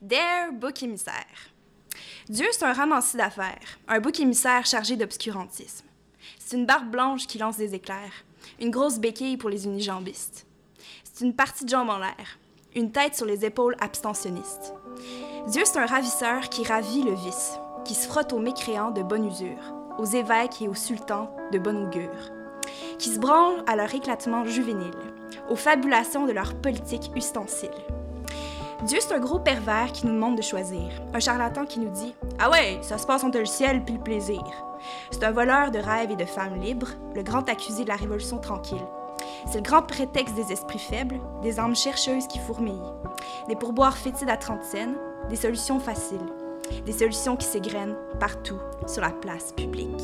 Der bouc émissaire. Dieu, c'est un ramassis d'affaires, un bouc émissaire chargé d'obscurantisme. C'est une barbe blanche qui lance des éclairs, une grosse béquille pour les unijambistes. C'est une partie de jambes en l'air, une tête sur les épaules abstentionnistes. Dieu, c'est un ravisseur qui ravit le vice, qui se frotte aux mécréants de bonne usure, aux évêques et aux sultans de bonne augure, qui se branle à leur éclatement juvénile, aux fabulations de leur politique ustensile. Dieu, c'est un gros pervers qui nous demande de choisir, un charlatan qui nous dit Ah ouais, ça se passe entre le ciel puis le plaisir. C'est un voleur de rêves et de femmes libres, le grand accusé de la révolution tranquille. C'est le grand prétexte des esprits faibles, des âmes chercheuses qui fourmillent, des pourboires fétides à 30 scènes, des solutions faciles, des solutions qui s'égrènent partout sur la place publique.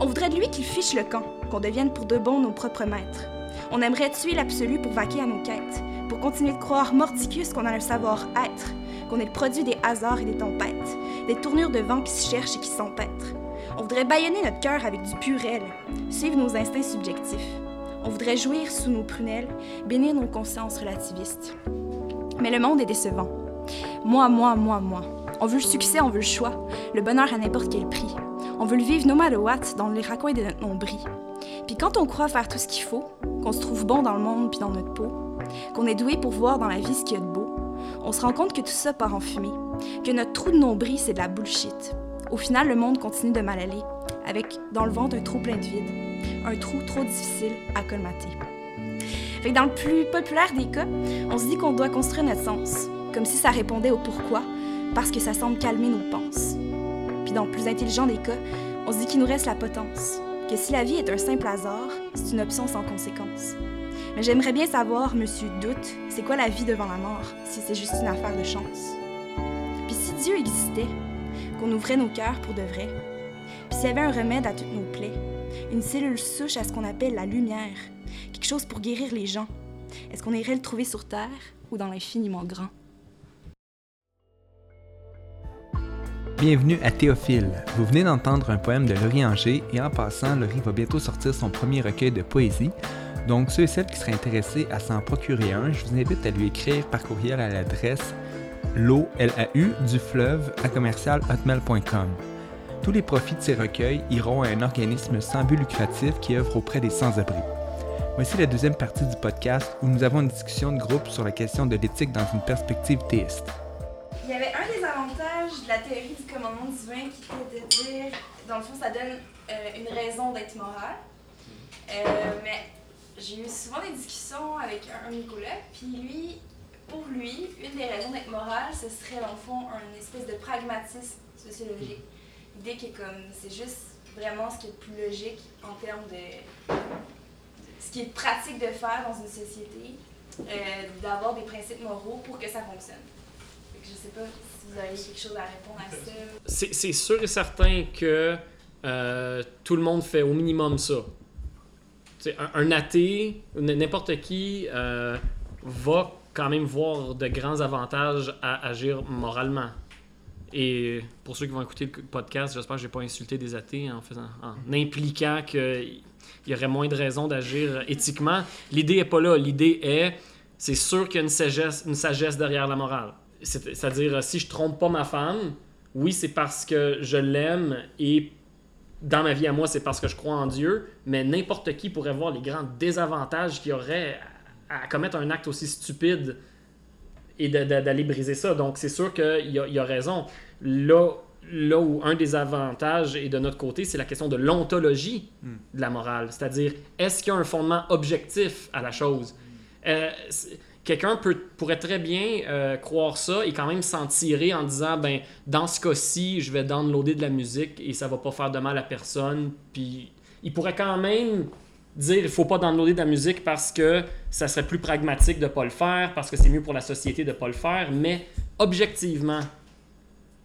On voudrait de lui qu'il fiche le camp, qu'on devienne pour de bon nos propres maîtres. On aimerait tuer l'absolu pour vaquer à nos quêtes, pour continuer de croire mordicus qu'on a le savoir-être, qu'on est le produit des hasards et des tempêtes, des tournures de vent qui se cherchent et qui s'empêtrent. On voudrait bâillonner notre cœur avec du purel, suivre nos instincts subjectifs. On voudrait jouir sous nos prunelles, bénir nos consciences relativistes. Mais le monde est décevant. Moi, moi, moi, moi. On veut le succès, on veut le choix, le bonheur à n'importe quel prix. On veut le vivre no matter what dans les raccoins de notre nombril. Puis quand on croit faire tout ce qu'il faut, qu'on se trouve bon dans le monde puis dans notre peau, qu'on est doué pour voir dans la vie ce qu'il y a de beau, on se rend compte que tout ça part en fumée, que notre trou de nombril, c'est de la bullshit. Au final, le monde continue de mal aller, avec dans le ventre un trou plein de vide, un trou trop difficile à colmater. Dans le plus populaire des cas, on se dit qu'on doit construire notre sens, comme si ça répondait au pourquoi, parce que ça semble calmer nos penses. Puis dans le plus intelligent des cas, on se dit qu'il nous reste la potence, que si la vie est un simple hasard, c'est une option sans conséquence. Mais j'aimerais bien savoir, monsieur Doute, c'est quoi la vie devant la mort, si c'est juste une affaire de chance? Puis si Dieu existait, qu'on ouvrait nos cœurs pour de vrai, puis s'il y avait un remède à toutes nos plaies, une cellule souche à ce qu'on appelle la lumière, quelque chose pour guérir les gens, est-ce qu'on irait le trouver sur Terre ou dans l'infiniment grand? Bienvenue à Théophile. Vous venez d'entendre un poème de Laurie Anger et en passant, Laurie va bientôt sortir son premier recueil de poésie. Donc ceux et celles qui seraient intéressés à s'en procurer un, je vous invite à lui écrire par courriel à l'adresse l'eau, du fleuve à commercial hotmail.com. Tous les profits de ces recueils iront à un organisme sans but lucratif qui œuvre auprès des sans-abri. Voici la deuxième partie du podcast où nous avons une discussion de groupe sur la question de l'éthique dans une perspective théiste. Il y avait un des avantages de la théorie du commandement divin qui était de dire, dans le fond, ça donne euh, une raison d'être moral. Euh, mais j'ai eu souvent des discussions avec un, un Nicolas, puis lui, pour lui, une des raisons d'être moral, ce serait dans le fond une espèce de pragmatisme sociologique. L'idée que comme c'est juste vraiment ce qui est le plus logique en termes de, de ce qui est pratique de faire dans une société, euh, d'avoir des principes moraux pour que ça fonctionne. Que je sais pas si vous avez quelque chose à répondre à ça. C'est sûr et certain que euh, tout le monde fait au minimum ça. Un, athée, n'importe qui, euh, va quand même voir de grands avantages à agir moralement. Et pour ceux qui vont écouter le podcast, j'espère que je n'ai pas insulté des athées en, faisant, en impliquant qu'il y aurait moins de raisons d'agir éthiquement. L'idée n'est pas là. L'idée est, c'est sûr qu'il y a une sagesse, une sagesse derrière la morale. C'est- C'est-à-dire, si je trompe pas ma femme, oui, c'est parce que je l'aime et dans ma vie à moi, c'est parce que je crois en Dieu, mais n'importe qui pourrait voir les grands désavantages qu'il y aurait à, à commettre un acte aussi stupide et d'aller briser ça. Donc, c'est sûr qu'il y, a- il y a raison. Là, là où un des avantages est de notre côté, c'est la question de l'ontologie de la morale. C'est-à-dire, est-ce qu'il y a un fondement objectif à la chose? Euh, Quelqu'un pourrait très bien euh, croire ça et quand même s'en tirer en disant ben dans ce cas-ci, je vais downloader de la musique et ça va pas faire de mal à personne. Puis il pourrait quand même dire il faut pas downloader de la musique parce que ça serait plus pragmatique de pas le faire, parce que c'est mieux pour la société de pas le faire, mais objectivement,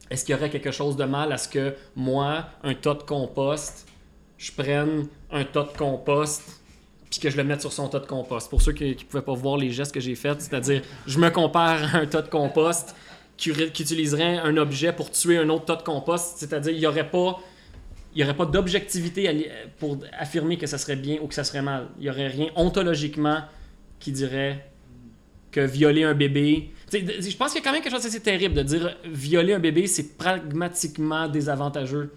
est-ce qu'il y aurait quelque chose de mal à ce que moi, un tas de compost, je prenne un tas de compost puis que je le mette sur son tas de compost. Pour ceux qui ne pouvaient pas voir les gestes que j'ai faits, c'est-à-dire, je me compare à un tas de compost qui, utiliserait un objet pour tuer un autre tas de compost, c'est-à-dire, il n'y aurait pas, il y aurait pas d'objectivité pour affirmer que ça serait bien ou que ça serait mal. Il n'y aurait rien ontologiquement qui dirait que violer un bébé. Je pense qu'il y a quand même quelque chose d'assez terrible de dire violer un bébé, c'est pragmatiquement désavantageux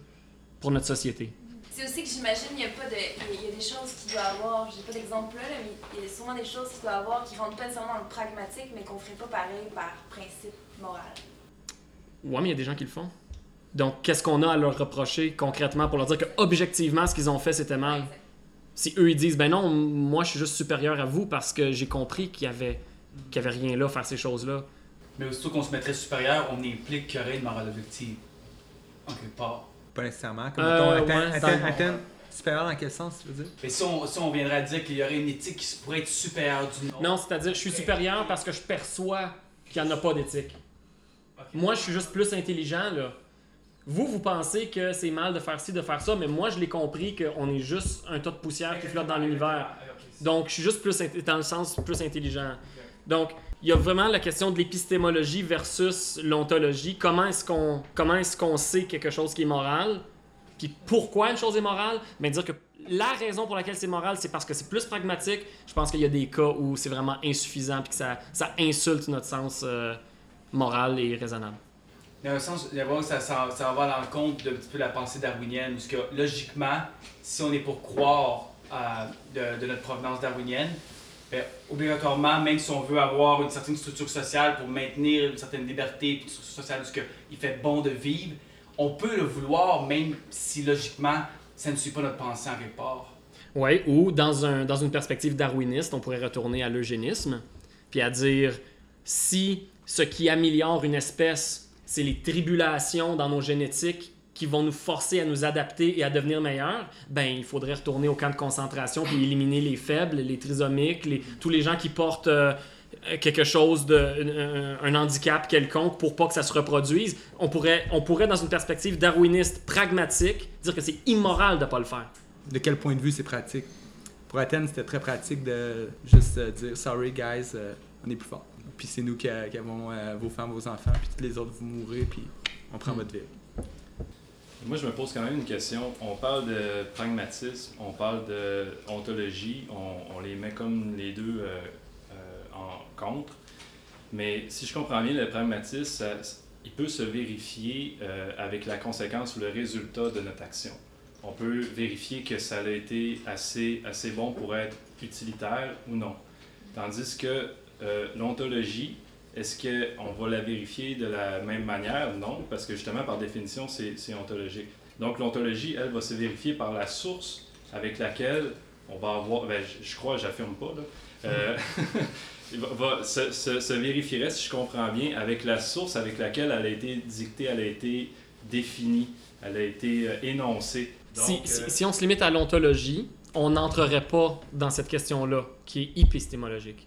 pour notre société. C'est aussi que j'imagine qu'il y a pas de. Il y a des choses qui doivent avoir, j'ai pas d'exemple là, mais il y a souvent des choses qui doivent avoir qui rentrent pas nécessairement dans le pragmatique, mais qu'on ferait pas pareil par principe moral. Ouais, mais il y a des gens qui le font. Donc, qu'est-ce qu'on a à leur reprocher concrètement pour leur dire que objectivement, ce qu'ils ont fait, c'était mal? Si eux, ils disent, ben non, moi, je suis juste supérieur à vous parce que j'ai compris qu'il y avait, qu'il y avait rien là à faire ces choses-là. Mais aussitôt qu'on se mettrait supérieur, on implique qu'il y aurait une morale objective. En quelque part. Pas nécessairement. Comme Euh, mettons, ouais, attends, dans- attends, attends, supérieur dans quel sens, tu veux dire? Mais si on, si on viendrait à dire qu'il y aurait une éthique qui pourrait être supérieure du nôtre. Non, c'est-à-dire, je suis supérieur parce que je perçois qu'il n'y en a pas d'éthique. Moi, je suis juste plus intelligent, là. Vous, vous pensez que c'est mal de faire ci, de faire ça, mais moi, je l'ai compris qu'on est juste un tas de poussière qui flotte dans l'univers. Donc, je suis juste plus, dans le sens plus intelligent. Donc, il y a vraiment la question de l'épistémologie versus l'ontologie. Comment est-ce qu'on comment est-ce qu'on sait quelque chose qui est moral? Puis pourquoi une chose est morale? Mais dire que la raison pour laquelle c'est moral, c'est parce que c'est plus pragmatique. Je pense qu'il y a des cas où c'est vraiment insuffisant puis que ça, ça insulte notre sens euh, moral et raisonnable. Dans un sens, ça, ça, ça va à l'encontre d'un petit peu la pensée darwinienne, parce que logiquement, si on est pour croire à- de, de notre provenance darwinienne, obligatoirement, même si on veut avoir une certaine structure sociale pour maintenir une certaine liberté une structure sociale parce qu'il fait bon de vivre, on peut le vouloir, même si logiquement, ça ne suit pas notre pensée en quelque. Oui, ou dans, un, dans une perspective darwiniste, on pourrait retourner à l'eugénisme, puis à dire si ce qui améliore une espèce, c'est les tribulations dans nos génétiques qui vont nous forcer à nous adapter et à devenir meilleurs, ben il faudrait retourner au camp de concentration puis éliminer les faibles, les trisomiques, les, tous les gens qui portent euh, quelque chose de un, un handicap quelconque pour pas que ça se reproduise. On pourrait on pourrait dans une perspective darwiniste pragmatique dire que c'est immoral de pas le faire. De quel point de vue c'est pratique? Pour Athènes, c'était très pratique de juste euh, dire Sorry, guys, euh, on est plus fort. Puis c'est nous qui, avons vos femmes, vos enfants, puis tous les autres, vous mourrez, puis on prend Mm. votre ville. Moi, je me pose quand même une question. On parle de pragmatisme, on parle de ontologie, on, les met comme les deux euh, euh, en contre. Mais si je comprends bien, le pragmatisme, il peut se vérifier euh, avec la conséquence ou le résultat de notre action. On peut vérifier que ça a été assez, assez bon pour être utilitaire ou non. Tandis que l'ontologie, est-ce qu'on va la vérifier de la même manière? Non, parce que justement, par définition, c'est ontologique. Donc, l'ontologie, elle, va se vérifier par la source avec laquelle on va avoir, ben, je, je crois, j'affirme pas, là, euh, va, se, se- se vérifierait, si je comprends bien, avec la source avec laquelle elle a été dictée, elle a été définie, elle a été euh, énoncée. Si, Donc, si- euh, si on se limite à l'ontologie, on n'entrerait pas dans cette question-là, qui est épistémologique.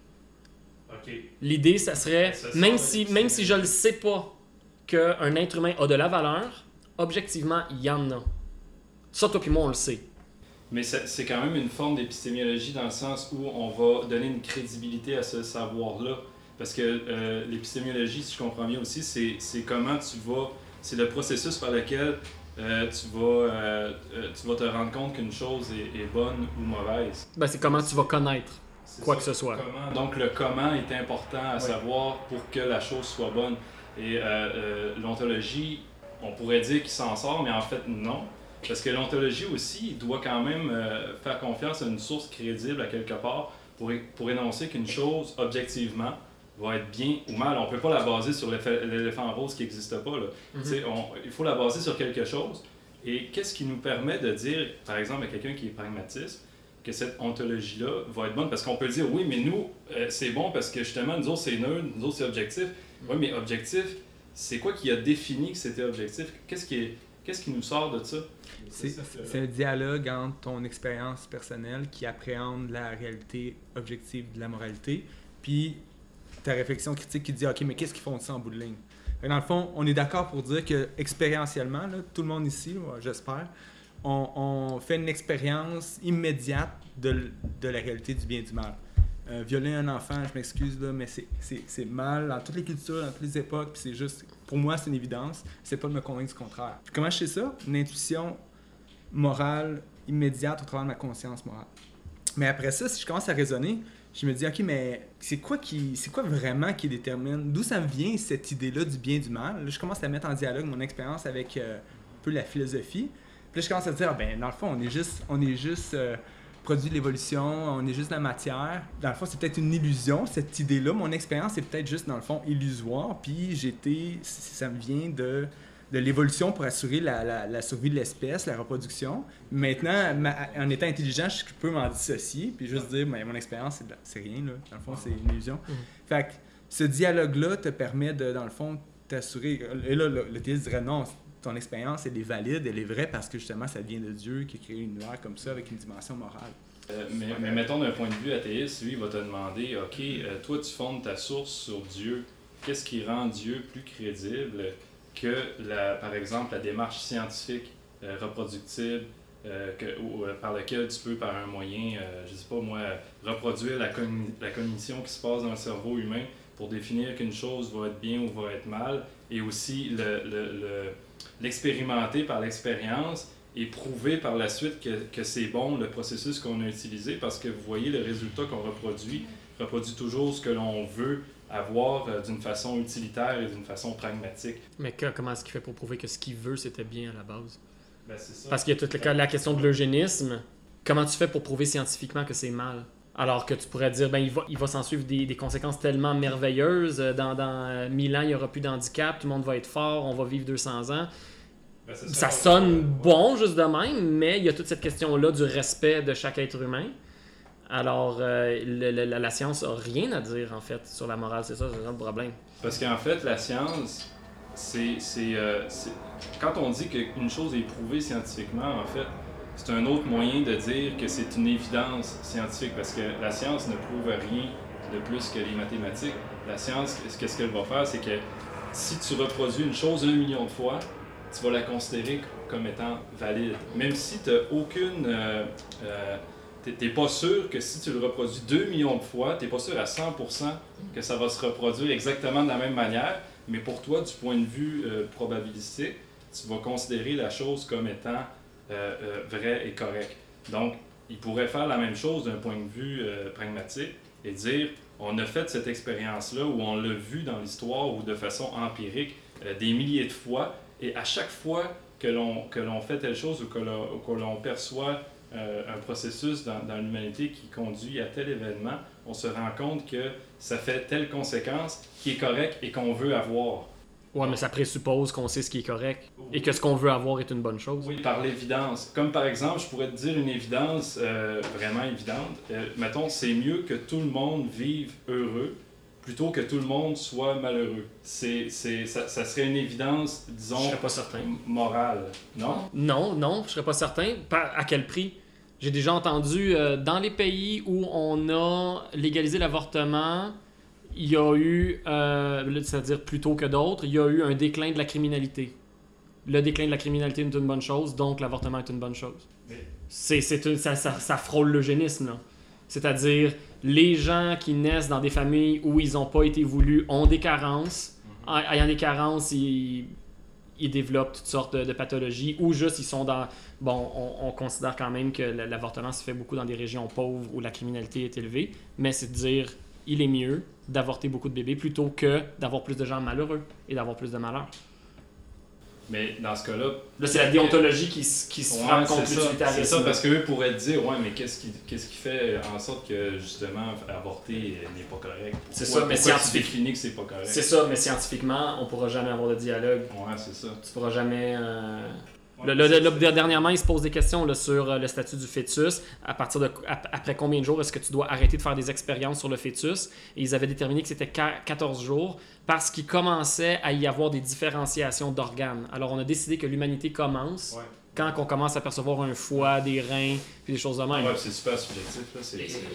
L'idée, ça serait, Ça même si, même si je ne sais pas qu'un être humain a de la valeur, objectivement, il y en a. Ça, toi puis moi, on le sait. Mais c'est quand même une forme d'épistémologie dans le sens où on va donner une crédibilité à ce savoir-là. Parce que euh, l'épistémologie, si je comprends bien aussi, c'est c'est comment tu vas. C'est le processus par lequel euh, tu, vas, euh, euh, tu vas te rendre compte qu'une chose est, est bonne ou mauvaise. Ben, c'est comment tu vas connaître. Quoi ça, que ce soit. comment? Donc le comment est important à savoir pour que la chose soit bonne. Et euh, euh, l'ontologie, on pourrait dire qu'il s'en sort, mais en fait non. Parce que l'ontologie aussi doit quand même euh, faire confiance à une source crédible à quelque part pour, pour énoncer qu'une chose, objectivement, va être bien ou mal. On ne peut pas la baser sur l'éléphant rose qui n'existe pas. Là. Sais, on- il faut la baser sur quelque chose. Et qu'est-ce qui nous permet de dire, par exemple, à quelqu'un qui est pragmatiste, que cette ontologie-là va être bonne? Parce qu'on peut dire, oui, mais nous, euh, c'est bon parce que justement, nous autres, c'est neutre, nous autres, c'est objectif. Oui, mais objectif, c'est quoi qui a défini que c'était objectif? Qu'est-ce qui, est, qu'est-ce qui nous sort de ça? C'est c'est un dialogue entre ton expérience personnelle qui appréhende la réalité objective de la moralité, puis ta réflexion critique qui dit OK, mais qu'est-ce qu'ils font de ça en bout de ligne? Dans le fond, on est d'accord pour dire que expérientiellement, là, tout le monde ici, j'espère, on, fait une expérience immédiate de, de la réalité du bien et du mal. Euh, violer un enfant, je m'excuse, là, mais c'est- mal dans toutes les cultures, dans toutes les époques, puis c'est juste, pour moi, c'est une évidence. C'est pas de me convaincre du contraire. Comment je sais ça? Une intuition morale immédiate au travers de ma conscience morale. Mais après ça, si je commence à raisonner, je me dis, OK, mais c'est quoi, qui, c'est quoi vraiment qui détermine, d'où ça vient cette idée-là du bien et du mal? Je commence à mettre en dialogue mon expérience avec euh, un peu la philosophie. Puis là, je commence à dire, ah, ben, dans le fond, on est juste, on est juste euh, produit de l'évolution, on est juste la matière. Dans le fond, c'est peut-être une illusion, cette idée-là. Mon expérience est peut-être juste, dans le fond, illusoire. Puis j'étais, ça me vient de de l'évolution pour assurer la, la, survie de l'espèce, la reproduction. Maintenant, en étant intelligent, je peux m'en dissocier, puis juste dire, mais mon expérience, c'est rien, là. Dans le fond, c'est une illusion. Mm. Fait que ce dialogue-là te permet de, dans le fond, t'assurer. Et là, le, le dirait non, ton expérience, elle est valide, elle est vraie parce que justement, ça vient de Dieu qui a créé une univers comme ça avec une dimension morale. Euh, mais, mais, mettons d'un point de vue athéiste, lui, il va te demander, OK, euh, toi, tu fondes ta source sur Dieu. Qu'est-ce qui rend Dieu plus crédible que, la, par exemple, la démarche scientifique euh, reproductible que, ou, par laquelle tu peux, par un moyen, je sais pas moi, reproduire la, la cognition qui se passe dans le cerveau humain pour définir qu'une chose va être bien ou va être mal, et aussi le, le, par l'expérience et prouver par la suite que, que c'est bon le processus qu'on a utilisé, parce que vous voyez le résultat qu'on reproduit, reproduit toujours ce que l'on veut avoir euh, d'une façon utilitaire et d'une façon pragmatique. Mais comment est-ce qu'il fait pour prouver que ce qu'il veut, c'était bien à la base? Ben, ça. Parce qu'il y a toute la, la question de l'eugénisme. Comment tu fais pour prouver scientifiquement que c'est mal? Alors que tu pourrais dire, ben, il va, il va s'en suivre des, des, conséquences tellement merveilleuses. Euh, dans, dans 1000 euh, ans, il n'y aura plus d'handicap, tout le monde va être fort, on va vivre 200 ans. Ben, ça, ça sonne bon, juste de même, mais il y a toute cette question-là du respect de chaque être humain. Alors, euh, la, science n'a rien à dire, en fait, sur la morale. C'est ça, c'est ça le problème. Parce qu'en fait, la science, c'est. Euh, quand on dit qu'une chose est prouvée scientifiquement, en fait, c'est un autre moyen de dire que c'est une évidence scientifique. Parce que la science ne prouve rien de plus que les mathématiques. La science, qu'est-ce qu'elle va faire? C'est que si tu reproduis une chose un million de fois, tu vas la considérer comme étant valide. Même si tu n'as aucune. Euh, t'es pas sûr que si tu le reproduis 2 millions de fois, t'es pas sûr à 100% que ça va se reproduire exactement de la même manière, mais pour toi, du point de vue euh, probabilistique, tu vas considérer la chose comme étant euh, euh, vraie et correcte. Donc, il pourrait faire la même chose d'un point de vue pragmatique et dire, on a fait cette expérience-là ou on l'a vu dans l'histoire ou de façon empirique des milliers de fois, et à chaque fois que l'on fait telle chose ou que l'on perçoit euh, un processus dans, dans l'humanité qui conduit à tel événement, on se rend compte que ça fait telle conséquence qui est correcte et qu'on veut avoir. Ouais, mais ça présuppose qu'on sait ce qui est correct et que ce qu'on veut avoir est une bonne chose. Oui, par l'évidence. Comme par exemple, je pourrais te dire une évidence euh, vraiment évidente. Euh, mettons, c'est mieux que tout le monde vive heureux plutôt que tout le monde soit malheureux. C'est, c'est, ça, ça serait une évidence, disons, je serais pas certain. morale, non? Non, non, je serais pas certain. à quel prix? J'ai déjà entendu, euh, dans les pays où on a légalisé l'avortement, il y a eu, euh, c'est-à-dire plutôt que d'autres, il y a eu un déclin de la criminalité. Le déclin de la criminalité est une bonne chose, donc l'avortement est une bonne chose. C'est, c'est ça, ça, ça frôle l'eugénisme, là. C'est-à-dire, les gens qui naissent dans des familles où ils n'ont pas été voulus ont des carences. Mhm. Ayant des carences, ils, ils développent toutes sortes de, pathologies ou juste ils sont dans. Bon, on, considère quand même que l'avortement se fait beaucoup dans des régions pauvres où la criminalité est élevée, mais c'est de dire il est mieux d'avorter beaucoup de bébés plutôt que d'avoir plus de gens malheureux et d'avoir plus de malheurs. Mais dans ce cas-là. Là, c'est la déontologie qui, qui se frappe contre C'est ça, parce qu'eux pourraient dire Ouais, mais qu'est-ce qui, qu'est-ce qui fait en sorte que justement avorter n'est pas correct? C'est ça, mais scientifiquement. que c'est pas correct? C'est ça, mais scientifiquement, on pourra jamais avoir de dialogue. Ouais, c'est ça. Tu pourras jamais. Euh, le, dernièrement, il se pose des questions sur euh, le statut du fœtus. À partir de après combien de jours est-ce que tu dois arrêter de faire des expériences sur le fœtus? Et ils avaient déterminé que c'était 14 jours parce qu'il commençait à y avoir des différenciations d'organes. Alors on a décidé que l'humanité commence quand on commence à percevoir un foie, des reins, puis des choses de même. Ouais, c'est super subjectif,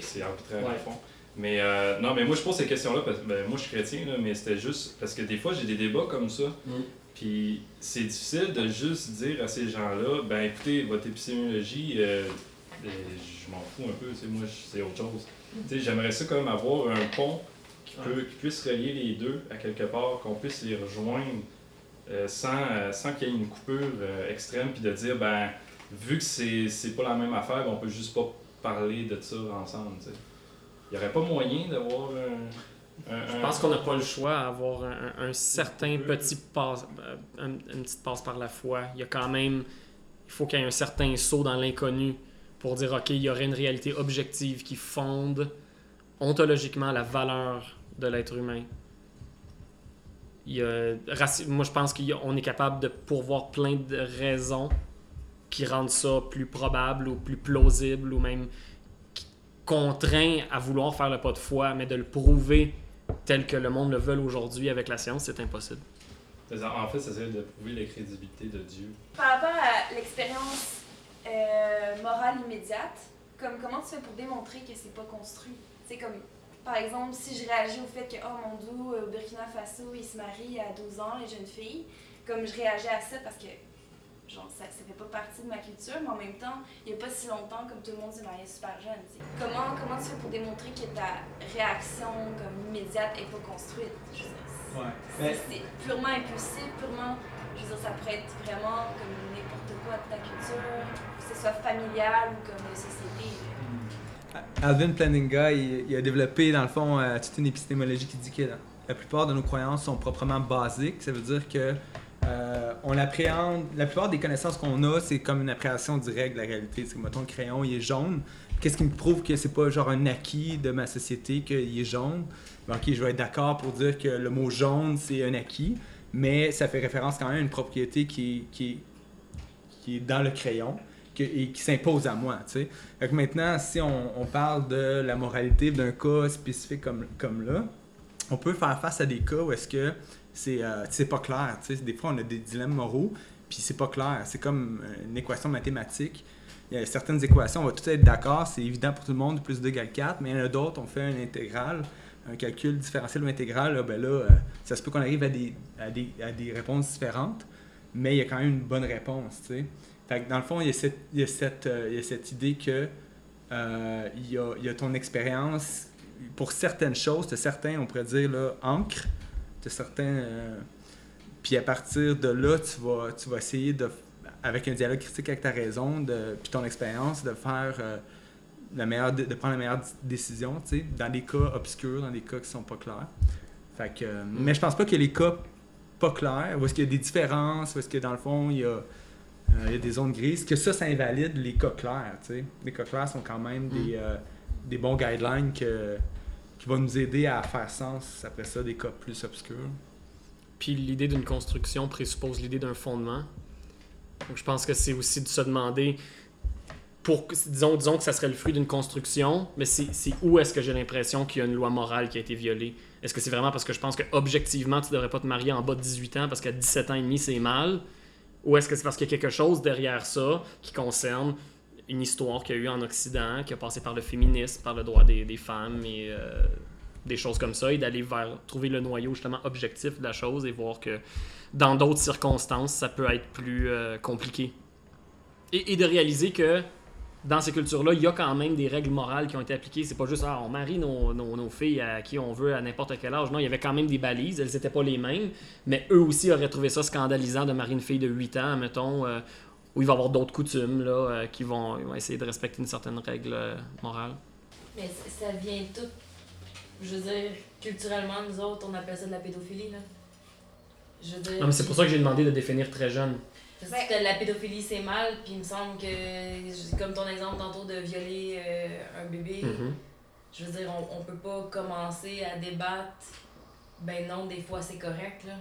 c'est arbitraire au fond. Mais euh, non, mais moi je pose ces questions-là parce que ben, moi je suis chrétien, mais c'était juste parce que des fois j'ai des débats comme ça. Mm. Puis c'est difficile de juste dire à ces gens-là, ben écoutez, votre épistémologie, euh, euh, je m'en fous un peu, moi c'est autre chose. J'aimerais ça quand même avoir un pont qui, peut, qui puisse relier les deux à quelque part, qu'on puisse les rejoindre euh, sans, sans qu'il y ait une coupure extrême, puis de dire, ben vu que c'est pas la même affaire, on peut juste pas parler de ça ensemble. Il n'y aurait pas moyen d'avoir un- Je un- pense qu'on n'a pas le choix à avoir un, certain petit passe, euh, un- une petite passe par la foi. Il y a quand même, il faut qu'il y ait un certain saut dans l'inconnu pour dire, OK, il y aurait une réalité objective qui fonde ontologiquement la valeur de l'être humain. Il y a- raci- moi, je pense qu'on est capable de pourvoir plein de raisons qui rendent ça plus probable ou plus plausible ou même contraint à vouloir faire le pas de foi, mais de le prouver tel que le monde le veut aujourd'hui avec la science, c'est impossible. En fait, ça serait de prouver la crédibilité de Dieu. Par rapport à l'expérience euh, morale immédiate, comme comment tu fais pour démontrer que c'est pas construit? C'est comme, par exemple, si je réagis au fait que, oh mon dieu, au Burkina Faso, il se marie à 12 ans, les jeunes filles, comme je réagis à ça parce que, genre, ça, ça fait pas partie de ma culture, mais en même temps, il y a pas si longtemps, comme tout le monde s'est marié super jeune. Comment, comment tu fais pour démontrer que ta réaction, comme immédiate, est pas construite? Je veux dire, Ouais. si c'est purement impulsif, purement, je veux dire, ça pourrait être vraiment comme n'importe quoi de ta culture, que ce soit familial ou comme de société. là. Alvin Plantinga, il, il a développé dans le fond euh, toute une épistémologie qui dit que la, la plupart de nos croyances sont proprement basiques. Ça veut dire que euh, on appréhende. La plupart des connaissances qu'on a, c'est comme une appréhension directe de la réalité. C'est que, mettons, le crayon, il est jaune. Qu'est-ce qui me prouve que c'est pas genre un acquis de ma société qu'il est jaune? Ben, ok, je vais être d'accord pour dire que le mot jaune, c'est un acquis, mais ça fait référence quand même à une propriété qui est, qui qui est dans le crayon et qui s'impose à moi. tu. Fait que maintenant, si on, on parle de la moralité d'un cas spécifique comme, comme là, on peut faire face à des cas où est-ce que c'est euh, pas clair. tu sais. Des fois, on a des dilemmes moraux, puis c'est pas clair. C'est comme une équation mathématique. Il y a certaines équations, on va tout être d'accord, c'est évident pour tout le monde, plus 2 égale 4, mais il y en a d'autres, on fait une intégrale, un calcul différentiel ou intégral, ben là, euh, ça se peut qu'on arrive à des, à, des, à des réponses différentes, mais il y a quand même une bonne réponse, tu sais. Fait que dans le fond, il y a cette, il y a cette, euh, il y a cette idée que euh, il, y a, il y a ton expérience, pour certaines choses, certains, on pourrait dire, là, encre, tu certains... euh, puis à partir de là, tu vas, tu vas essayer de, avec un dialogue critique avec ta raison, de, puis ton expérience, de faire euh, la meilleure, de, de prendre la meilleure décision, tu sais, dans des cas obscurs, dans des cas qui sont pas clairs. Fait que, euh, Mais je pense pas que les cas pas clairs, où est-ce qu'il y a des différences, où est-ce que dans le fond, il y a, euh, il y a des zones grises, que ça, ça invalide les cas clairs, tu sais. Les cas clairs sont quand même des, euh, des bons guidelines que, qui vont nous aider à faire sens après ça des cas plus obscurs. Puis l'idée d'une construction présuppose l'idée d'un fondement. Donc je pense que c'est aussi de se demander, pour, disons, disons que ça serait le fruit d'une construction, mais c'est c'est où est-ce que j'ai l'impression qu'il y a une loi morale qui a été violée? Est-ce que c'est vraiment parce que je pense que objectivement tu devrais pas te marier en bas de 18 ans parce qu'à 17 ans et demi c'est mal? Ou est-ce que c'est parce qu'il y a quelque chose derrière ça qui concerne une histoire qu'il y a eu en Occident, qui a passé par le féminisme, par le droit des, femmes et euh, des choses comme ça, et d'aller vers trouver le noyau justement objectif de la chose et voir que dans d'autres circonstances, ça peut être plus euh, compliqué. Et, de réaliser que dans ces cultures-là, il y a quand même des règles morales qui ont été appliquées. C'est pas juste, ah, on marie nos filles à qui on veut à n'importe quel âge. Non, il y avait quand même des balises. Elles n'étaient pas les mêmes. Mais eux aussi auraient trouvé ça scandalisant de marier une fille de 8 ans, mettons, euh, où il va y avoir d'autres coutumes là, euh, qui vont, ils vont essayer de respecter une certaine règle euh, morale. Mais ça vient tout. Je veux dire, culturellement, nous autres, on appelle ça de la pédophilie, là. Je veux dire. Non, mais c'est pour ça que j'ai demandé de définir très jeune. Parce que la pédophilie, c'est mal, puis il me semble que, je- comme ton exemple tantôt de violer euh, un bébé, Mhm. je veux dire, on, on peut pas commencer à débattre. Ben non, des fois, c'est correct, là.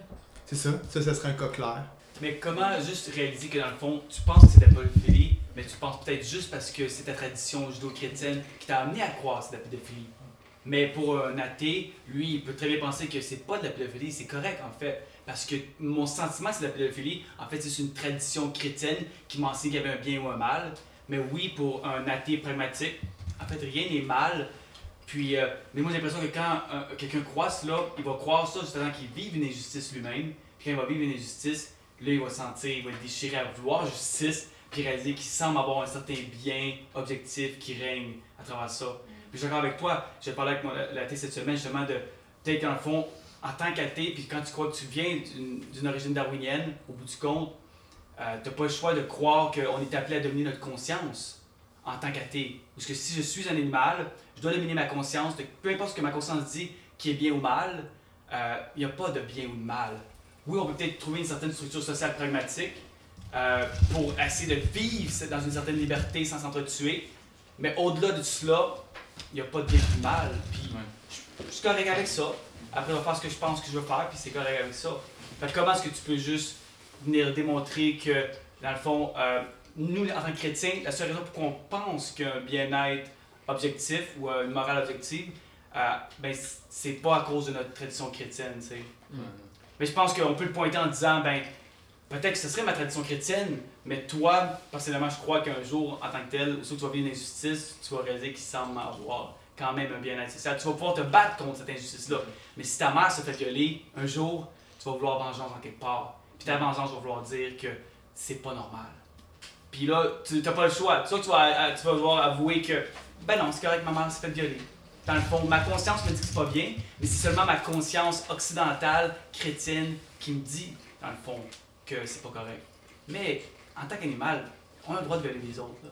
C'est ça. Ça, ça serait un cas clair. Mais comment juste réaliser que dans le fond, tu penses que de la pédophilie, mais tu penses peut-être juste parce que c'est ta tradition judo-chrétienne qui t'a amené à croire que c'est de la pédophilie. Mais pour un athée, lui, il peut très bien penser que c'est pas de la pédophilie, c'est correct en fait. Parce que mon sentiment c'est de la pédophilie, en fait, c'est une tradition chrétienne qui m'enseigne qu'il y avait un bien ou un mal. Mais oui, pour un athée pragmatique, en fait, rien n'est mal. Puis, euh, mais moi, j'ai l'impression que quand euh, quelqu'un croit cela, il va croire ça justement qu'il vive une injustice lui-même. Puis quand il va vivre une injustice, là, il va sentir, il va être déchiré à vouloir justice, puis réaliser qu'il semble avoir un certain bien objectif qui règne à travers ça. Puis je suis d'accord avec toi, j'ai parlé avec mon l'athée cette semaine justement de peut-être le fond, en tant qu'athée, puis quand tu crois que tu viens d'une origine darwinienne, au bout du compte, euh, t'as pas le choix de croire qu'on est appelé à dominer notre conscience. en tant qu'athée. Parce que si je suis un animal, je dois dominer ma conscience, de, peu importe ce que ma conscience dit, qui est bien ou mal, euh, il n'y a pas de bien ou de mal. Oui, on peut peut-être trouver une certaine structure sociale pragmatique euh, pour essayer de vivre dans une certaine liberté sans s'entretuer, mais au-delà de cela, il n'y a pas de bien ou de mal. Puis je, je suis correct avec ça. Après, je vais faire ce que je pense que je veux faire, puis c'est correct avec ça. Fait comment est-ce que tu peux juste venir démontrer que, dans le fond, euh, nous, en tant que chrétiens, la seule raison pour qu'on pense qu'un bien-être objectif ou euh, une morale objective, euh, ben, c'est pas à cause de notre tradition chrétienne, tu sais. Mais je pense qu'on peut le pointer en disant, ben, peut-être que ce serait ma tradition chrétienne, mais toi, personnellement, je crois qu'un jour, en tant que tel, sauf que tu vas vivre une injustice, tu vas réaliser qu'il semble avoir quand même un bien-être social. Tu vas pouvoir te battre contre cette injustice-là. Mais si ta mère se fait violer, un jour, tu vas vouloir vengeance en quelque part. Puis ta vengeance va vouloir dire que c'est pas normal. Puis là, tu n'as pas le choix. Soit tu vas, euh, tu vas devoir avouer que, ben non, c'est correct, ma mère s'est fait violer. Dans le fond, ma conscience me dit que c'est pas bien, mais c'est seulement ma conscience occidentale, chrétienne, qui me dit, dans le fond, que c'est pas correct. Mais en tant qu'animal, on a le droit de violer les autres. Là.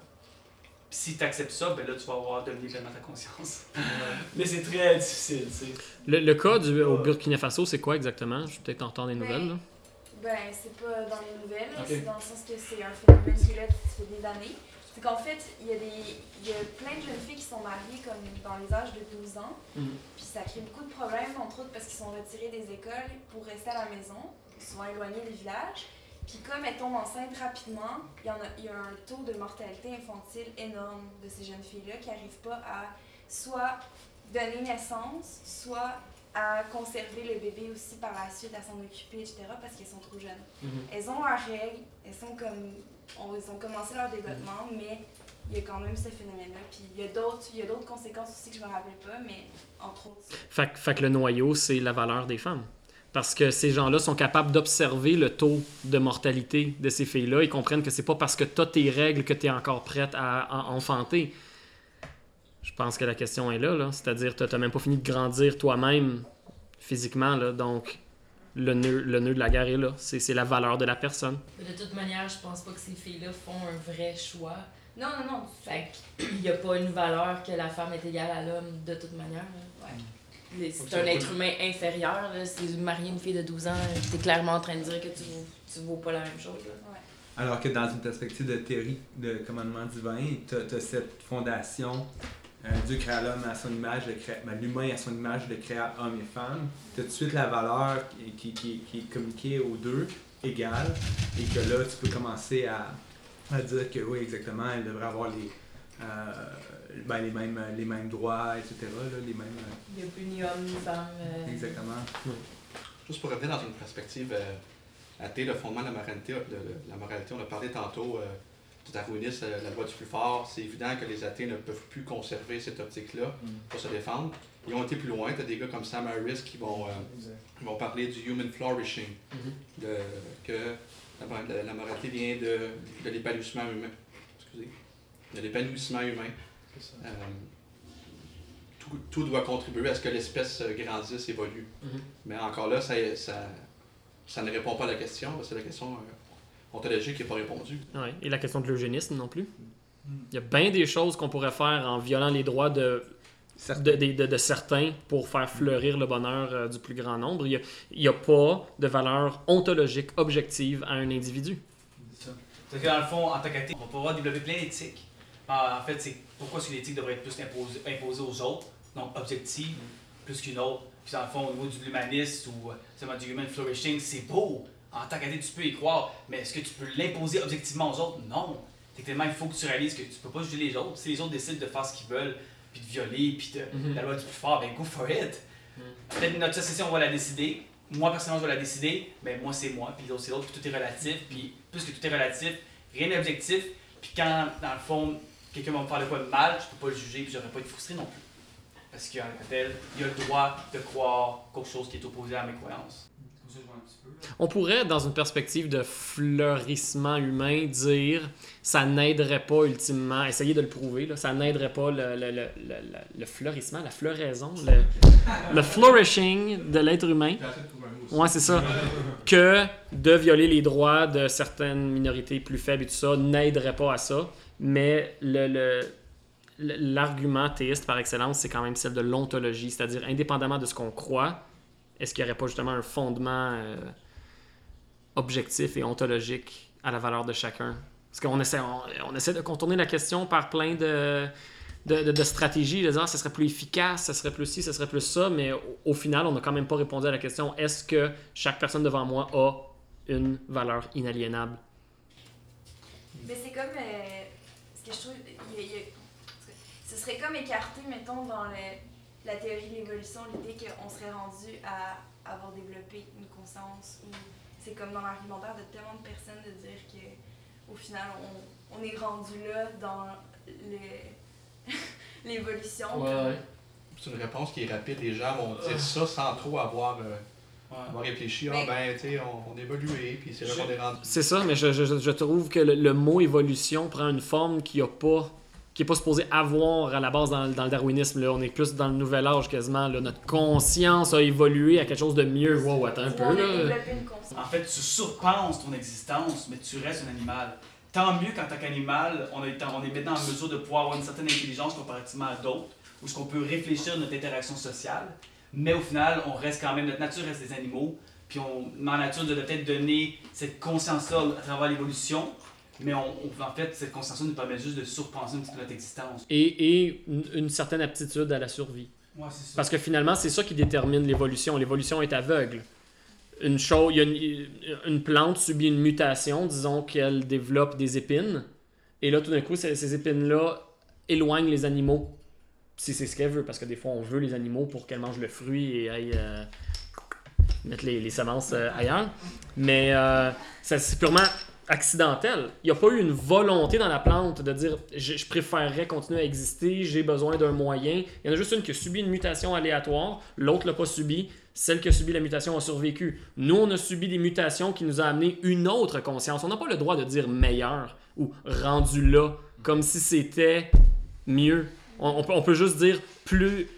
Si tu acceptes ça, ben là, tu vas avoir dominer pleinement ta conscience. mais c'est très difficile, tu sais. Le, le cas du, au Burkina Faso, c'est quoi exactement? Je vais peut-être entendre des nouvelles. Là. Ben, c'est pas dans les nouvelles, c'est dans le sens que c'est un phénomène qui est là depuis des années. C'est qu'en fait, il y, a des, il y a plein de jeunes filles qui sont mariées comme dans les âges de 12 ans. Mhm. Puis ça crée beaucoup de problèmes, entre autres parce qu'ils sont retirés des écoles pour rester à la maison, souvent éloignés des villages. Puis comme elles tombent enceintes rapidement, il y, en a, il y a un taux de mortalité infantile énorme de ces jeunes filles-là qui n'arrivent pas à soit donner naissance, soit à conserver le bébé aussi par la suite, à s'en occuper, etc. parce qu'elles sont trop jeunes. Elles ont leurs règles, elles sont comme. Elles ont commencé leur développement, mais il y a quand même ce phénomène-là. Puis il y a d'autres conséquences aussi que je me rappelle pas, mais entre autres. Fait, fait que le noyau, c'est la valeur des femmes. Parce que ces gens-là sont capables d'observer le taux de mortalité de ces filles-là. Ils comprennent que c'est pas parce que tu as tes règles que tu es encore prête à, à enfanter. Je pense que la question est là. là. C'est-à-dire, tu n'as même pas fini de grandir toi-même physiquement. Là. Donc, le nœud, le nœud de la guerre est là. C'est c'est la valeur de la personne. De toute manière, je pense pas que ces filles-là font un vrai choix. Non, non, non. Fait qu'il n'y a pas une valeur que la femme est égale à l'homme de toute manière. Ouais. Les- C'est un être humain inférieur. Là. Si vous mariez une fille de 12 ans, t'es clairement en train de dire que tu vaux, tu vaux pas la même chose. là. Alors que dans une perspective de théorie de commandement divin, tu as, cette fondation, Dieu créa l'homme à son image, ben, l'humain à son image, le créa homme et femme. Tu as tout de suite la valeur qui, qui, qui- est communiquée aux deux, égale, et que là, tu peux commencer à, à dire que oui, exactement, elle devrait avoir les, euh, ben, les, mêmes, les mêmes droits, etc. là, les mêmes, euh, Il n'y a plus ni homme ni femme. euh, exactement. Juste pour revenir dans une perspective euh, athée, le fondement de la moralité, de, de la moralité on a parlé tantôt euh, du darwinisme, euh, la loi du plus fort. C'est évident que les athées ne peuvent plus conserver cette optique-là pour se défendre. Ils ont été plus loin. Tu as des gars comme Sam Harris qui vont, euh, qui vont parler du human flourishing, de, que la, la- la moralité vient de, de l'épanouissement humain. Excusez. De l'épanouissement humain. Euh, tout, tout doit contribuer à ce que l'espèce grandisse, évolue. Mhm. Mais encore là, ça, ça, ça ne répond pas à la question. C'est la question ontologique qui n'est pas répondue. Ouais. Et la question de l'eugénisme non plus. Il y a bien des choses qu'on pourrait faire en violant les droits de, Certes. de, de- de- de certains pour faire fleurir le bonheur euh, du plus grand nombre. Il n'y a, pas de valeur ontologique objective à un individu. C'est que dans le fond, en tant qu'athée, on va pouvoir développer plein d'éthiques. Ah, en fait, c'est pourquoi est-ce qu'une éthique devrait être plus imposée, imposée aux autres, donc objective, plus qu'une autre. Puis dans le fond, au niveau de l'humaniste ou euh, seulement du human flourishing, c'est beau. En tant qu'athée, tu peux y croire, mais est-ce que tu peux l'imposer objectivement aux autres? Non. Techniquement, il faut que tu réalises que tu peux pas juger les autres. Si les autres décident de faire ce qu'ils veulent, puis de violer, puis de, Mhm. la loi du plus fort, ben go for it. Peut-être notre société, on va la décider. Moi, personnellement, je vais la décider. Mais moi, c'est moi, puis l'autre, c'est l'autre, puis tout est relatif. Puis plus que tout est relatif, rien n'est objectif. Puis quand, dans le fond, quelqu'un va me faire de quoi de mal, je peux pas le juger, puis j'aurais pas été frustré non plus. Parce qu'en tant il a le droit de croire quelque chose qui est opposé à mes croyances. On pourrait, dans une perspective de fleurissement humain, dire ça n'aiderait pas ultimement, essayer de le prouver, là, ça n'aiderait pas le, le, le, le, le- le fleurissement, la floraison, le, flourishing de l'être humain. Ouais, c'est ça. Que de violer les droits de certaines minorités plus faibles et tout ça n'aiderait pas à ça. Mais le- l'argument théiste par excellence, c'est quand même celle de l'ontologie. C'est-à-dire, indépendamment de ce qu'on croit, est-ce qu'il n'y aurait pas justement un fondement euh, objectif et ontologique à la valeur de chacun? Parce qu'on essaie, on, essaie de contourner la question par plein de, stratégies, de dire ah, ça serait plus efficace, ça serait plus ci, ça serait plus ça, mais au, final, on n'a quand même pas répondu à la question est-ce que chaque personne devant moi a une valeur inaliénable? Mais c'est comme. euh, ce que je trouve. ce serait comme écarté, mettons, dans le- la théorie de l'évolution, l'idée qu'on serait rendu à avoir développé une conscience. Ou c'est comme dans l'argumentaire de tellement de personnes de dire que au final, on, on est rendu là dans l'évolution. C'est une réponse qui est rapide. Les gens vont dire ça sans trop avoir, euh, Ouais. avoir réfléchi. Ah, Mais- ben, tu sais, on, on a évolué, puis c'est là Je- qu'on est rendu. C'est ça, mais je, je- je trouve que le, le mot évolution prend une forme qui a pas qui est pas supposé avoir à la base dans, dans le darwinisme. Là. On est plus dans le nouvel âge quasiment. Là. Notre conscience a évolué à quelque chose de mieux. Wow, attends un Ou peu. Là. En fait, tu surpenses ton existence, mais tu restes un animal. Tant mieux qu'en tant qu'animal, on est, on est maintenant en mesure de pouvoir avoir une certaine intelligence comparativement à d'autres, où ce qu'on peut réfléchir à notre interaction sociale, mais au final, on reste quand même, notre nature reste des animaux, puis on, ma nature de peut-être donner cette conscience-là à travers l'évolution, mais on, on- en fait, cette conscience-là nous permet juste de surpenser un petit peu notre existence. Et, et une, une certaine aptitude à la survie. Ouais, c'est ça. Parce que finalement, c'est ça qui détermine l'évolution. L'évolution est aveugle. Une, chose, y a une, une plante subit une mutation, disons qu'elle développe des épines, et là, tout d'un coup, ces, ces épines-là éloignent les animaux. Si c'est ce qu'elle veut, parce que des fois, on veut les animaux pour qu'elles mangent le fruit et aillent euh, mettre les, les semences euh, ailleurs. Mais euh, ça, c'est purement accidentel. Il n'y a pas eu une volonté dans la plante de dire je, préférerais continuer à exister, j'ai besoin d'un moyen. Il y en a juste une qui a subi une mutation aléatoire, l'autre l'a pas subi. Celle qui a subi la mutation a survécu. Nous, on a subi des mutations qui nous ont amené une autre conscience. On n'a pas le droit de dire meilleur ou rendu là, comme si c'était mieux. On, on peut, on peut juste dire plus.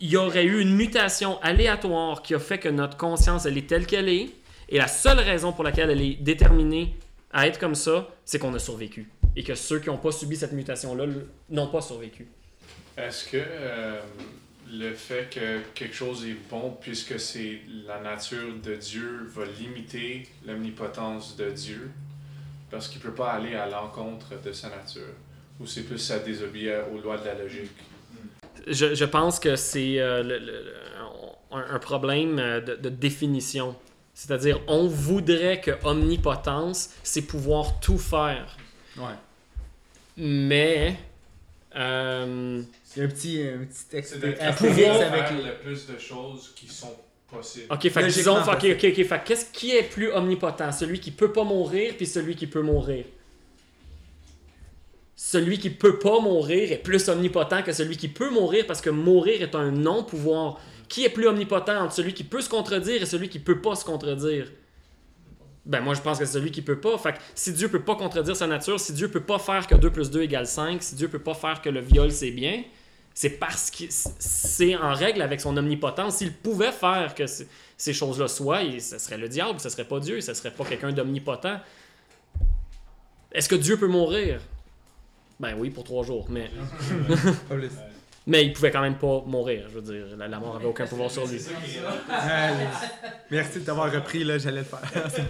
Il y aurait eu une mutation aléatoire qui a fait que notre conscience, elle est telle qu'elle est. Et la seule raison pour laquelle elle est déterminée à être comme ça, c'est qu'on a survécu. Et que ceux qui n'ont pas subi cette mutation-là n'ont pas survécu. Est-ce que euh, le fait que quelque chose est bon, puisque c'est la nature de Dieu, va limiter l'omnipotence de Dieu, parce qu'il ne peut pas aller à l'encontre de sa nature? Ou c'est plus ça désobéir aux lois de la logique? Je, je pense que c'est euh, un, un problème euh, de, de définition. C'est-à-dire, on voudrait que omnipotence, c'est pouvoir tout faire. Ouais. Mais. euh, Il y a un petit, un petit texte C'est d'être Pouvoir de avec les- le plus de choses qui sont possibles. Ok, fait disons, fait, ok, possible. ok, ok, fait que qu'est-ce qui est plus omnipotent? Celui qui peut pas mourir, puis celui qui peut mourir. Celui qui peut pas mourir est plus omnipotent que celui qui peut mourir parce que mourir est un non-pouvoir. Qui est plus omnipotent? Entre celui qui peut se contredire et celui qui peut pas se contredire Ben moi je pense que c'est celui qui peut pas. Fait que si Dieu peut pas contredire sa nature, si Dieu peut pas faire que 2 plus 2 égale 5, si Dieu peut pas faire que le viol c'est bien, c'est parce que c'est en règle avec son omnipotence. S'il pouvait faire que ces choses-là soient, et ce serait le diable, ce serait pas Dieu, ce serait pas quelqu'un d'omnipotent. Est-ce que Dieu peut mourir? Ben oui, pour trois jours, mais. mais il pouvait quand même pas mourir. Je veux dire, la, la mort avait aucun pouvoir sur lui. Merci de t'avoir repris, là, j'allais le faire.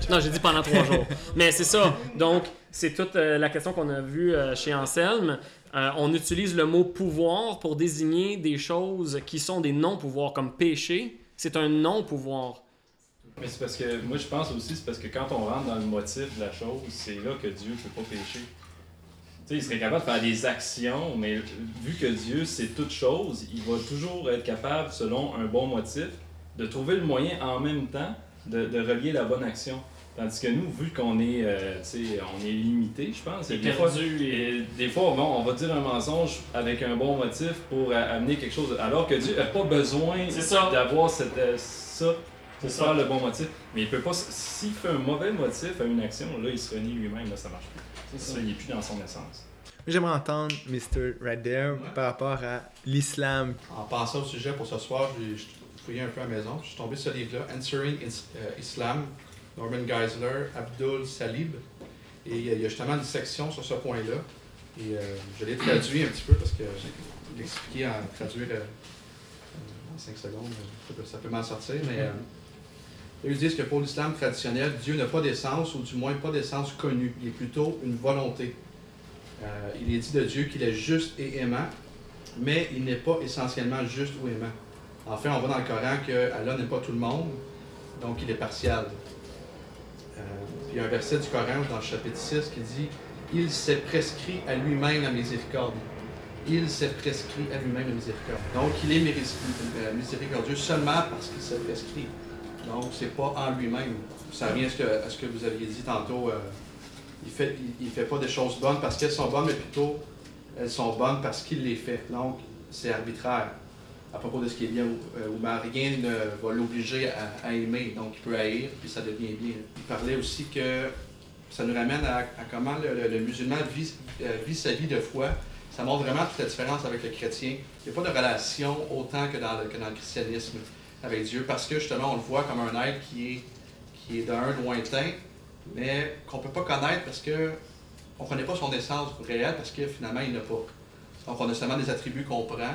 Non, j'ai dit pendant trois jours. Mais c'est ça. Donc, c'est toute euh, la question qu'on a vue euh, chez Anselme. Euh, on utilise le mot pouvoir pour désigner des choses qui sont des non-pouvoirs, comme péché. C'est un non-pouvoir. Mais c'est parce que moi je pense aussi c'est parce que quand on rentre dans le motif de la chose, c'est là que Dieu peut pas pécher. Sais, il serait capable de faire des actions, mais vu que Dieu c'est toute chose, il va toujours être capable, selon un bon motif, de trouver le moyen en même temps de, de relier la bonne action. Tandis que nous, vu qu'on est, euh, on est limité, je pense, et des fois, et des fois bon, on va dire un mensonge avec un bon motif pour euh, amener quelque chose, alors que Dieu n'a pas besoin d'avoir cette, euh, ça pour C'est ça. faire le bon motif. Mais il peut pas. S'il fait un mauvais motif à une action, là, il se renie lui-même, là, ça marche plus. Ça, il est plus dans son essence. J'aimerais entendre Mr. Right There Ouais. par rapport à l'islam. En pensant au sujet pour ce soir, j'ai fouillé un peu à la maison. Je suis tombé sur ce livre-là, Answering euh, Islam, Norman Geisler, Abdul Salib. Et il y a- il y a justement une section sur ce point-là. Et euh, je l'ai traduit un petit peu parce que j'ai expliqué en traduire euh, en 5 secondes, ça peut, ça peut mal sortir. Mais euh, ils disent que pour l'islam traditionnel, Dieu n'a pas d'essence, ou du moins pas d'essence connue. Il est plutôt une volonté. Euh, il est dit de Dieu qu'il est juste et aimant, mais il n'est pas essentiellement juste ou aimant. En fait, on voit dans le Coran que Allah n'aime pas tout le monde, donc il est partial. Euh, puis il y a un verset du Coran dans le chapitre 6 qui dit Il s'est prescrit à lui-même la miséricorde. Il s'est prescrit à lui-même la miséricorde. Donc il est euh, miséricordieux seulement parce qu'il s'est prescrit. Donc c'est pas en lui-même. Ça revient à ce que, à ce que vous aviez dit tantôt. euh, il fait, fait pas des choses bonnes parce qu'elles sont bonnes, mais plutôt elles sont bonnes parce qu'il les fait. Donc c'est arbitraire à propos de ce qui est bien ou, euh. Rien ne va l'obliger à, aimer. Donc, il peut haïr, puis ça devient bien. Il parlait aussi que ça nous ramène à, comment le, musulman vit, euh, vit sa vie de foi. Ça montre vraiment toute la différence avec le chrétien. Il n'y a pas de relation autant que dans le christianisme avec Dieu, parce que justement, on le voit comme un être qui est, qui est d'un lointain, mais qu'on ne peut pas connaître parce que on ne connaît pas son essence réelle, parce que finalement, il n'a pas. Donc, on a seulement des attributs qu'on prend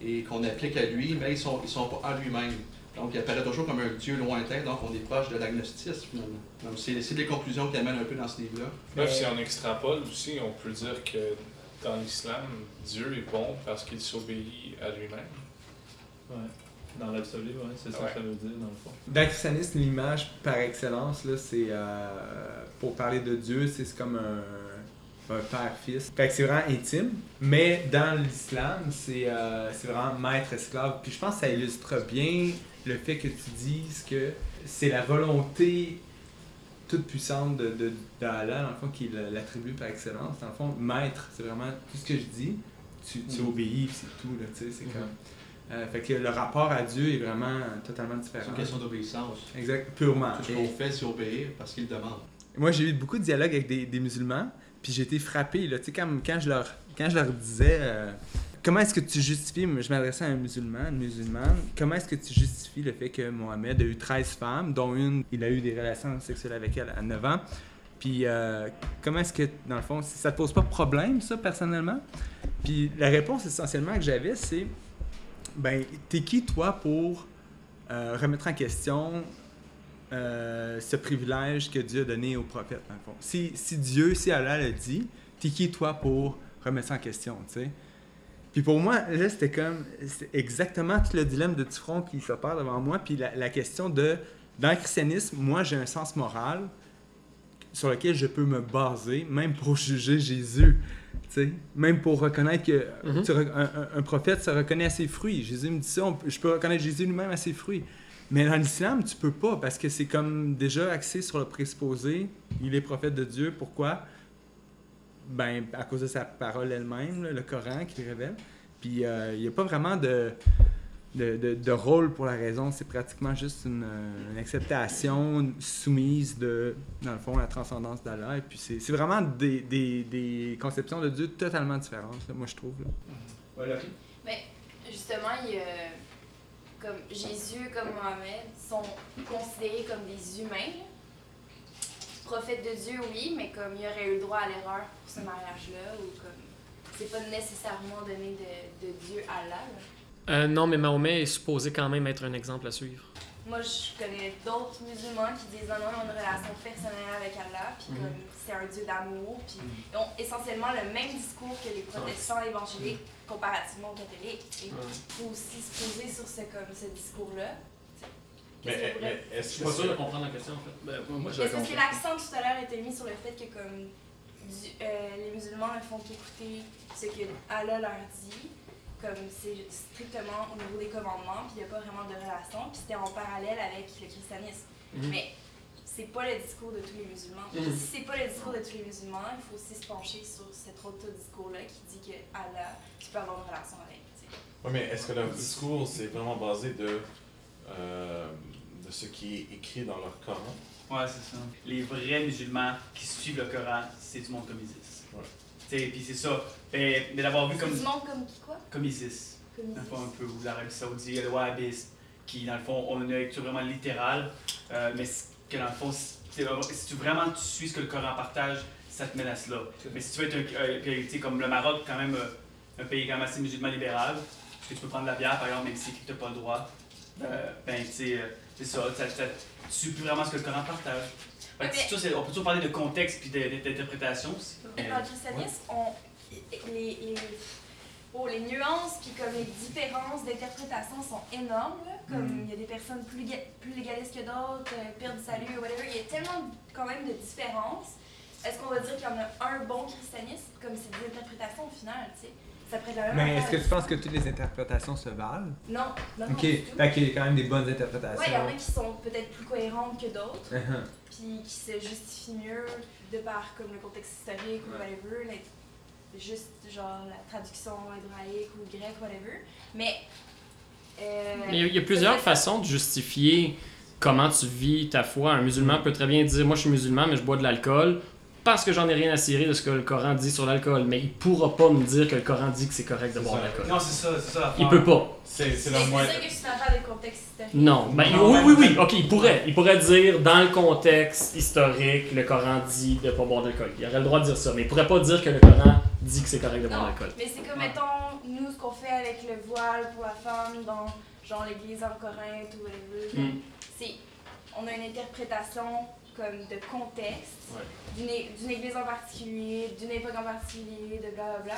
et qu'on applique à lui, mais ils ne sont, ils sont pas en lui-même. Donc, il apparaît toujours comme un Dieu lointain, donc on est proche de l'agnosticisme, finalement. Donc, c'est c'est des conclusions qui amènent un peu dans ce livre-là. Bref, si on extrapole aussi, on peut dire que dans l'islam, Dieu est bon parce qu'il s'obéit à lui-même. Ouais. Dans l'absolu, ouais, c'est ça Ouais. que ça veut dire, dans le fond. Dans le christianisme, l'image par excellence, là, c'est euh, pour parler de Dieu, c'est comme un, un père-fils. Fait que c'est vraiment intime. Mais dans l'islam, c'est euh, c'est vraiment maître-esclave. Puis je pense que ça illustre bien le fait que tu dises que c'est la volonté toute puissante de, de, d'Allah, dans le fond, qui est l'attribut par excellence. Dans le fond, maître, c'est vraiment tout ce que je dis, tu, tu Mhm. obéis, c'est tout, là, tu sais, c'est Mhm. comme... Euh, fait que le rapport à Dieu est vraiment totalement C'est différent. une question d'obéissance. Exact, purement. Tout ce qu'on fait, c'est obéir parce qu'il demande. moi, j'ai eu beaucoup de dialogues avec des, des musulmans, puis j'ai été frappé, là, tu sais, quand, quand, je leur, quand je leur disais euh, comment est-ce que tu justifies, je m'adressais à un musulman, une musulmane, comment est-ce que tu justifies le fait que Mohamed a eu 13 femmes, dont une, il a eu des relations sexuelles avec elle à 9 ans, puis euh, comment est-ce que, dans le fond, ça te pose pas de problème, ça, personnellement? Puis la réponse essentiellement que j'avais, c'est, ben, t'es qui, toi, pour euh, remettre en question euh, ce privilège que Dieu a donné aux prophètes, dans le fond? Si, si Dieu, si Allah l'a dit, t'es qui toi pour remettre ça en question, tu sais? Puis pour moi, là, c'était comme, exactement tout le dilemme de Tifron qui s'opère devant moi, puis la question de, dans le christianisme, moi, j'ai un sens moral sur lequel je peux me baser, même pour juger Jésus, Même pour reconnaître que Mhm. tu un, prophète se reconnaît à ses fruits. Jésus me dit ça, on je peux reconnaître Jésus lui-même à ses fruits. Mais dans l'islam, tu peux pas parce que c'est comme déjà axé sur le présupposé. Il est prophète de Dieu. Pourquoi? Ben, à cause de sa parole elle-même, le Coran qui le révèle. Puis euh, il n'y a pas vraiment de, de, de- de rôle pour la raison. C'est pratiquement juste une, euh, une acceptation soumise de, dans le fond, la transcendance d'Allah. Et puis c'est vraiment des, des, des conceptions de Dieu totalement différentes, là, moi je trouve. là. Voilà. Mais justement, il y a- comme Jésus comme Mohamed sont considérés comme des humains. Prophètes de Dieu, oui, mais comme il aurait eu le droit à l'erreur pour ce mariage-là, ou comme c'est pas nécessairement donné de, de Dieu à Allah. là. Euh, non, mais Mahomet est supposé quand même être un exemple à suivre. Moi, je connais d'autres musulmans qui disent non, non, ils ont une relation personnelle avec Allah, puis Mhm. comme c'est un Dieu d'amour, puis ils ont essentiellement le même discours que les protestants évangéliques comparativement aux catholiques. Et il faut aussi se poser sur ce, comme, ce discours-là. Mais, que vous mais Je est-ce suis que pas sûr de comprendre la question en fait. Ben, moi, je parce que l'accent tout à l'heure était mis sur le fait que comme du- euh, les musulmans ne font qu'écouter ce que Allah leur dit, comme c'est strictement au niveau des commandements, puis il n'y a pas vraiment de relation, puis c'était en parallèle avec le christianisme. Mhm. Mais c'est pas le discours de tous les musulmans. Mhm. Si c'est pas le discours de tous les musulmans, il faut aussi se pencher sur cet autre discours-là qui dit que Allah, tu peux avoir une relation avec. Ouais, mais est-ce que leur discours, c'est vraiment basé de, euh, de ce qui est écrit dans leur Coran? Ouais, c'est ça. Les vrais musulmans qui suivent le Coran, c'est du monde comme ISIS. Ouais. Puis c'est ça. Mais, mais d'avoir vu comme, du monde comme qui, quoi? comme ISIS, Comme dans le Isis. fond, un peu, ou l'Arabie Saoudite, le wahhabisme, qui, dans le fond, ont une lecture vraiment littérale, euh, mais que, dans le fond, si c'est vraiment- si tu vraiment tu suis ce que le Coran partage, ça te mène à cela. Mais si tu veux être un, euh, puis, tu sais, comme le Maroc, quand même, euh, un pays quand même assez musulman libéral, parce que tu peux prendre de la bière, par exemple, même si tu n'as pas le droit, euh, ben, tu sais, euh, c'est ça, ça, ça- tu suis plus vraiment ce que le Coran partage. Fait que on peut toujours parler de contexte puis d'interprétation aussi. Dans le christianisme, on, les, les, oh, les nuances puis comme les différences d'interprétation sont énormes. là. Comme Mm. il y a des personnes plus, plus légalistes que d'autres, euh, pire du salut, whatever. Il y a tellement quand même de différences. Est-ce qu'on va dire qu'il y en a un bon christianisme? Comme c'est des interprétations au final, tu sais? Ça prête la même Mais est-ce que tu penses que toutes les interprétations se valent? Non, non, non. Ok, du tout. fait qu'il y a quand même des bonnes interprétations. Ouais, il y en a qui sont peut-être plus cohérentes que d'autres. Uh-huh. puis qui se justifie mieux de par comme le contexte historique ou whatever, like, juste genre la traduction hébraïque ou grecque, whatever. Mais. euh, Mais il y a- plusieurs façons de justifier comment tu vis ta foi. Un musulman peut très bien dire Moi, je suis musulman, mais je bois de l'alcool parce que j'en ai rien à cirer de ce que le Coran dit sur l'alcool. Mais il pourra pas me dire que le Coran dit que c'est correct de boire de ça. l'alcool. Non, c'est ça, c'est ça. Il peut pas. C'est c'est sûr que je suis en train de contexte historique. Non. Ben, Non, oui, oui, oui. Ok, il pourrait. Il pourrait dire dans le contexte historique, le Coran dit de pas boire d'alcool. Il aurait le droit de dire ça. Mais il pourrait pas dire que le Coran dit que c'est correct de boire d'alcool. mais c'est comme, Ouais. mettons, nous, ce qu'on fait avec le voile pour la femme dans, genre, l'église en Corinthe ou whatever, Mm. c'est, on a une interprétation comme de contexte Ouais. d'une église en particulier, d'une époque en particulier, de blablabla.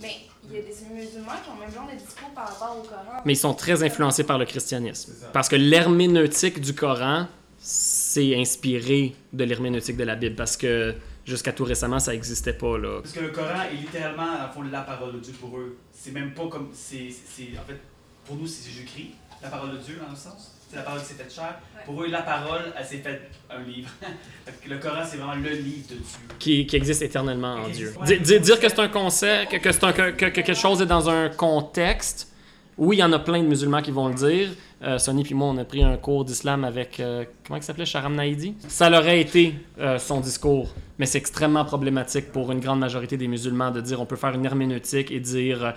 Mais il y a des musulmans qui ont même genre de discours par rapport au Coran. Mais ils sont très influencés par le christianisme. Parce que l'herméneutique du Coran, c'est inspiré de l'herméneutique de la Bible. Parce que jusqu'à tout récemment, ça n'existait pas. Là. Parce que le Coran est littéralement, le fond, la parole de Dieu pour eux. C'est même pas comme. c'est c'est- En fait, pour nous, c'est Jésus-Christ, la parole de Dieu, dans le sens. C'est la parole qui s'est faite chair. Ouais. Pour eux, la parole, elle s'est faite un livre. Le Coran, c'est vraiment le livre de Dieu. Qui, qui existe éternellement en Dieu. dire que c'est un concept, que, que, c'est un- que- que- que quelque chose est dans un contexte, oui, il y en a plein de musulmans qui vont le dire. Euh, Sonny puis moi, on a pris un cours d'islam avec, euh, comment il s'appelait, Sharam Naïdi. Ça l'aurait été euh, son discours, mais c'est extrêmement problématique pour une grande majorité des musulmans de dire on peut faire une herméneutique et dire euh,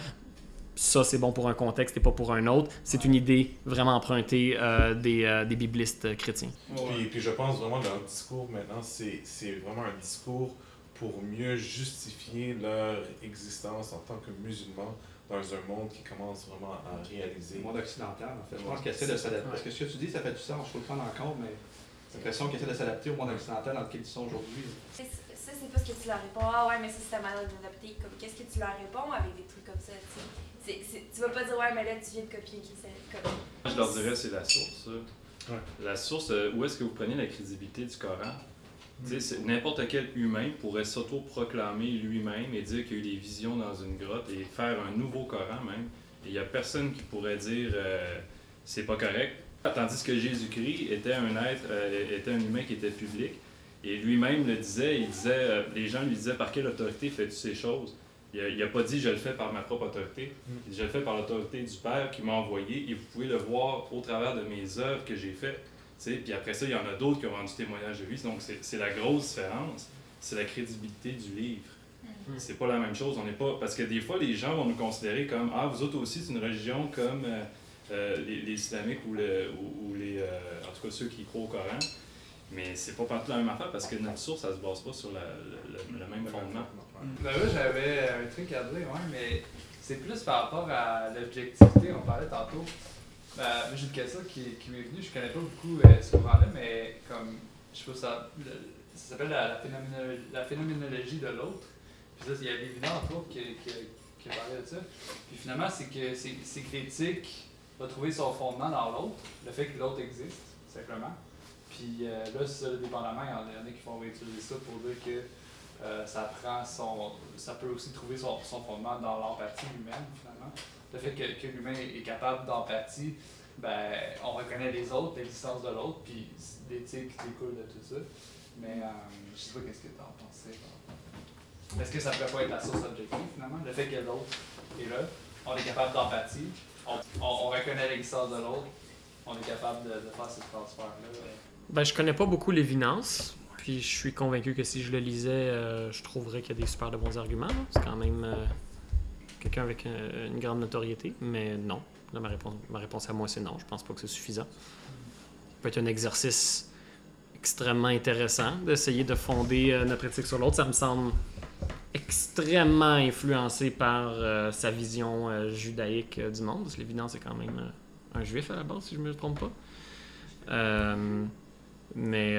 ça c'est bon pour un contexte et pas pour un autre. C'est une idée vraiment empruntée euh, des, euh, des biblistes euh, chrétiens. Puis, puis je pense vraiment que leur discours maintenant, c'est c'est vraiment un discours pour mieux justifier leur existence en tant que musulmans dans un monde qui commence vraiment à réaliser. Le monde occidental, en fait. Je pense qu'il essaie de s'adapter. Parce que ce que tu dis, ça fait du sens, je peux le prendre en compte, mais j'ai l'impression qu'il essaie de s'adapter au monde occidental dans lequel ils sont aujourd'hui. Ça, c'est pas ce que tu leur réponds. Ah ouais, mais ça, c'est ta manière d'adapter. Comme, qu'est-ce que tu leur réponds avec des trucs comme ça, tu vas pas dire, ouais, mais là, tu viens de copier qui c'est. Comme... Je leur dirais c'est la source. Ouais. La source, euh, où est-ce que vous prenez la crédibilité du Coran? Tu sais, c'est- N'importe quel humain pourrait s'auto-proclamer lui-même et dire qu'il a eu des visions dans une grotte et faire un nouveau Coran même. Et il n'y a personne qui pourrait dire euh, c'est pas correct. Tandis que Jésus-Christ était un être, euh, était un humain qui était public. Et lui-même le disait, il disait, euh, les gens lui disaient par quelle autorité fais-tu ces choses Il n'a pas dit je le fais par ma propre autorité. Il dit, je le fais par l'autorité du Père qui m'a envoyé et vous pouvez le voir au travers de mes œuvres que j'ai faites. Puis après ça, il y en a d'autres qui ont rendu témoignage de lui. Donc c'est la grosse différence. C'est la crédibilité du livre. C'est pas la même chose. On n'est pas parce que des fois les gens vont nous considérer comme ah vous autres aussi c'est une religion comme euh, euh, les, les islamiques ou, le, ou, ou les euh, en tout cas ceux qui croient au Coran. Mais c'est pas partout la même affaire parce que notre source, ça se base pas sur la- le- le même fondement. Ben là, j'avais un truc à dire, ouais, mais c'est plus par rapport à l'objectivité, on parlait tantôt. Moi, j'ai une question qui, m'est venue, je connais pas beaucoup euh, ce courant-là, mais comme, je pas, ça, ça s'appelle la, la, phénoménolo- la phénoménologie de l'autre. Puis ça, il y a entre autres, qui, qui, parlait de ça. Puis finalement, c'est que c'est c'est que l'éthique va trouver son fondement dans l'autre, le fait que l'autre existe, simplement. Puis euh, là, ça, dépendamment, en il y en a qui vont utiliser ça pour dire que euh, ça prend son. ça peut aussi trouver son, fondement dans l'empathie humaine, finalement. Le fait que, que l'humain est capable d'empathie, ben, on reconnaît les autres, l'existence de l'autre, puis l'éthique découle de tout ça. Mais euh, je sais pas qu'est-ce que tu en pensais. Est-ce que ça pourrait pas être la source objective, finalement? Le fait que l'autre est là, on est capable d'empathie, on, on, on reconnaît l'existence de l'autre, on est capable de, faire ce transfert-là. Ben, je connais pas beaucoup Lévinance. Puis je suis convaincu que si je le lisais, euh, je trouverais qu'il y a des super de bons arguments. C'est quand même euh, quelqu'un avec euh, une grande notoriété. Mais non. Là, ma, réponse, ma réponse à moi, c'est non. Je pense pas que c'est suffisant. Ça peut être un exercice extrêmement intéressant d'essayer de fonder notre éthique sur l'autre. Ça me semble extrêmement influencé par sa vision judaïque du monde. Lévinance est quand même un juif à la base, si je me trompe pas. Mais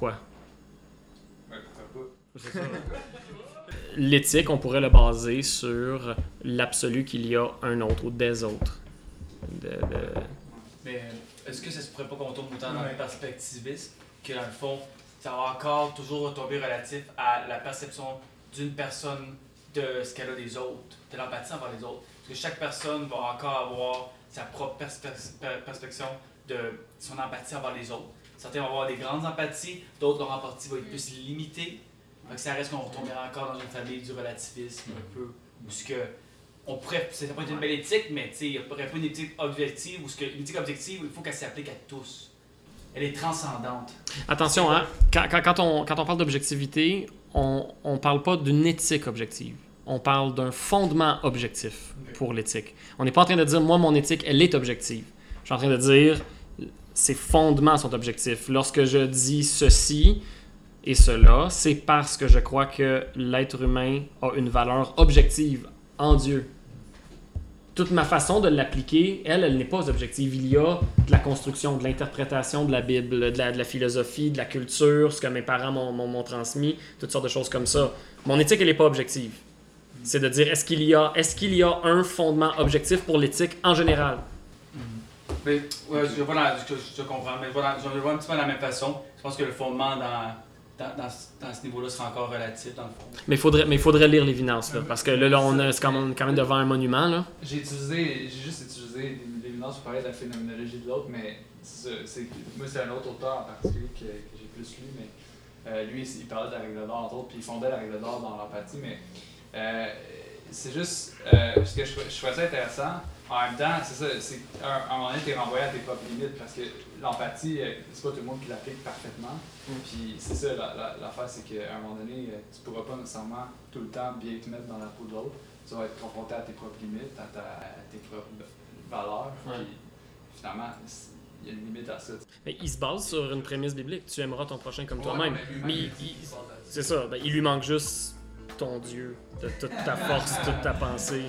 pourquoi Ouais, pourquoi pas? L'éthique, on pourrait le baser sur l'absolu qu'il y a un autre ou des autres. De- de- Mais est-ce que ça se pourrait pas qu'on tombe autant dans Ouais. le perspectivisme que dans le fond, ça va encore toujours retomber relatif à la perception d'une personne de ce qu'elle a des autres, de l'empathie envers les autres. Parce que chaque personne va encore avoir sa propre perspe- per- perspective de son empathie envers les autres. Certains vont avoir des grandes empathies, d'autres leur empathie va être plus limitée. Donc ça reste qu'on retomberait encore dans une famille du relativisme un peu, où ce que on pourrait, ça pourrait être une belle éthique, mais il n'y aurait pas une éthique objective, ou ce que une éthique objective, il faut qu'elle s'applique à tous. Elle est transcendante. Attention, hein, quand on, quand on parle d'objectivité, on ne parle pas d'une éthique objective. On parle d'un fondement objectif pour l'éthique. On n'est pas en train de dire, moi, mon éthique, elle est objective. Je suis en train de dire, ses fondements sont objectifs. Lorsque je dis ceci et cela, c'est parce que je crois que l'être humain a une valeur objective en Dieu. Toute ma façon de l'appliquer, elle, elle n'est pas objective. Il y a de la construction, de l'interprétation de la Bible, de la, philosophie, de la culture, ce que mes parents m'ont- transmis, toutes sortes de choses comme ça. Mon éthique, elle n'est pas objective. C'est de dire, est-ce qu'il y, a- est-ce qu'il y a un fondement objectif pour l'éthique en général? Mais ouais, je, voilà, je, je comprends, mais voilà, je le vois un petit peu de la même façon. Je pense que le fondement dans, dans, dans, ce- dans ce niveau-là sera encore relatif, dans le fond. Mais il faudrait, mais il faudrait lire l'évidence, là, parce que là, là on est quand même, quand même devant un monument. Là. J'ai utilisé, j'ai juste utilisé l'évidence pour parler de la phénoménologie de l'autre, mais c'est, c'est- moi c'est un autre auteur en particulier que, que j'ai plus lu, mais euh, lui il parlait de la règle d'or entre autres, puis il fondait la règle d'or dans l'empathie, mais euh, c'est juste euh, ce que je, je trouvais ça intéressant. En même temps, c'est ça, c'est à un moment donné, t'es renvoyé à tes propres limites parce que l'empathie, euh, c'est pas tout le monde qui l'applique parfaitement. Puis c'est ça, la- la- l'affaire, c'est qu'à un moment donné, euh, tu pourras pas nécessairement tout le temps bien te mettre dans la peau de l'autre. Tu vas être confronté à tes propres limites, à, ta- à tes propres valeurs. Ouais. Puis finalement, il y a une limite à ça. Mais il se base sur une prémisse biblique. Tu aimeras ton prochain comme Ouais, toi-même. mais Mais il- il- il se base là-dessus. c'est ça, ben, il lui manque juste ton Dieu, de toute ta force, toute ta pensée.